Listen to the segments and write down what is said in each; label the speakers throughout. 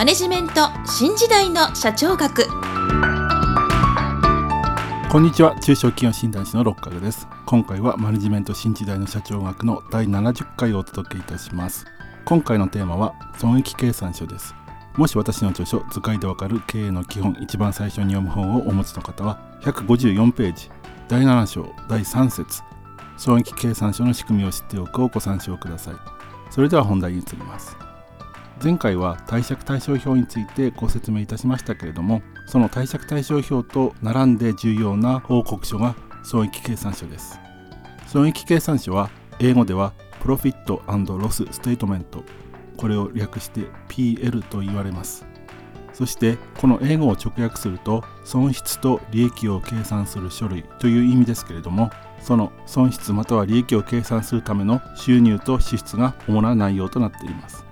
Speaker 1: マネジメント新時代の社長学。
Speaker 2: こんにちは。中小企業診断士の六角です。今回はマネジメント新時代の社長学の第70回をお届けいたします。今回のテーマは損益計算書です。もし私の著書図解でわかる経営の基本一番最初に読む本をお持ちの方は154ページ第7章第3節損益計算書の仕組みを知っておくをご参照ください。それでは本題に移ります。前回は貸借対照表についてご説明いたしましたけれどもその貸借対照表と並んで重要な報告書が損益計算書です。損益計算書は英語ではプロフィットロスステートメントこれを略して PL と言われます。そしてこの英語を直訳すると損失と利益を計算する書類という意味ですけれどもその損失または利益を計算するための収入と支出が主な内容となっています。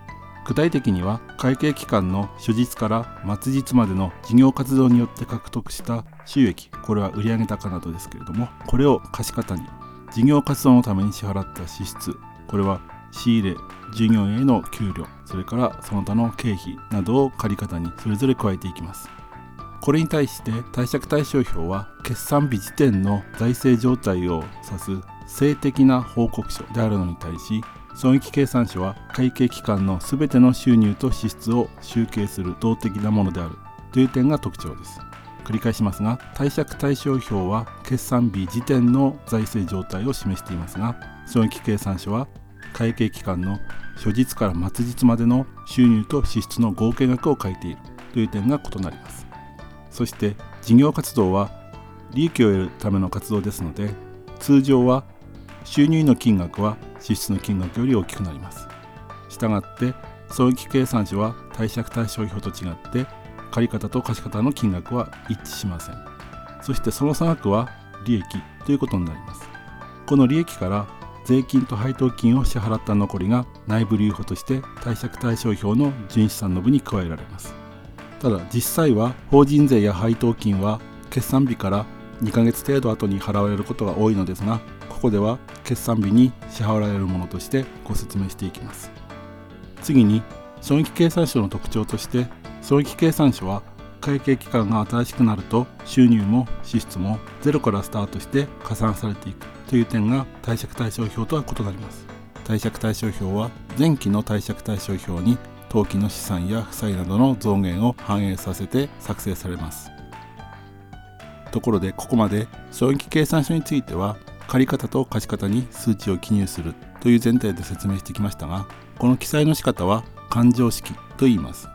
Speaker 2: 具体的には会計期間の初日から末日までの事業活動によって獲得した収益これは売上高などですけれどもこれを貸方に事業活動のために支払った支出これは仕入れ従業員への給料それからその他の経費などを借方にそれぞれ加えていきます。これに対して貸借対照表は決算日時点の財政状態を指す性的な報告書であるのに対し損益計算書は会計期間の全ての収入と支出を集計する動的なものである。という点が特徴です。繰り返しますが貸借対照表は決算日時点の財政状態を示していますが損益計算書は会計期間の初日から末日までの収入と支出の合計額を書いている。という点が異なりますそして事業活動は利益を得るための活動ですので通常は収入の金額は支出の金額より大きくなります。したがって損益計算書は貸借対照表と違って借方と貸方の金額は一致しません。そしてその差額は利益ということになります。この利益から税金と配当金を支払った残りが内部留保として貸借対照表の純資産の部に加えられます。ただ実際は法人税や配当金は決算日から2ヶ月程度後に払われることが多いのですがここでは決算日に支払われるものとしてご説明していきます。次に損益計算書の特徴として損益計算書は会計期間が新しくなると収入も支出もゼロからスタートして加算されていくという点が貸借対照表とは異なります。貸借対照表は前期の貸借対照表に当期の資産や負債などの増減を反映させて作成されます。ところでここまで損益計算書については借方と貸方に数値を記入するという前提で説明してきましたがこの記載の仕方は勘定式と言います。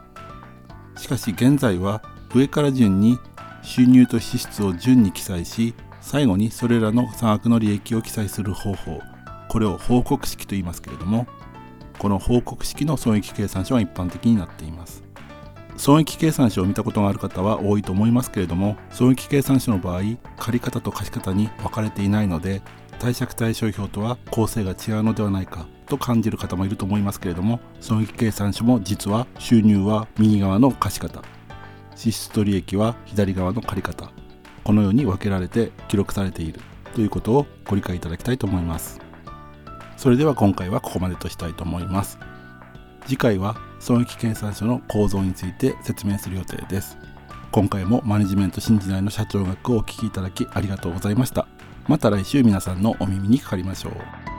Speaker 2: しかし現在は上から順に収入と支出を順に記載し最後にそれらの差額の利益を記載する方法これを報告式と言いますけれどもこの報告式の損益計算書が一般的になっています。損益計算書を見たことがある方は多いと思いますけれども損益計算書の場合借方と貸方に分かれていないので貸借対照表とは構成が違うのではないかと感じる方もいると思いますけれども損益計算書も実は収入は右側の貸方支出と利益は左側の借方このように分けられて記録されているということをご理解いただきたいと思います。それでは今回はここまでとしたいと思います。次回は損益計算書の構造について説明する予定です。今回もマネジメント新時代の社長学をお聴きいただきありがとうございました。また来週皆さんのお耳にかかりましょう。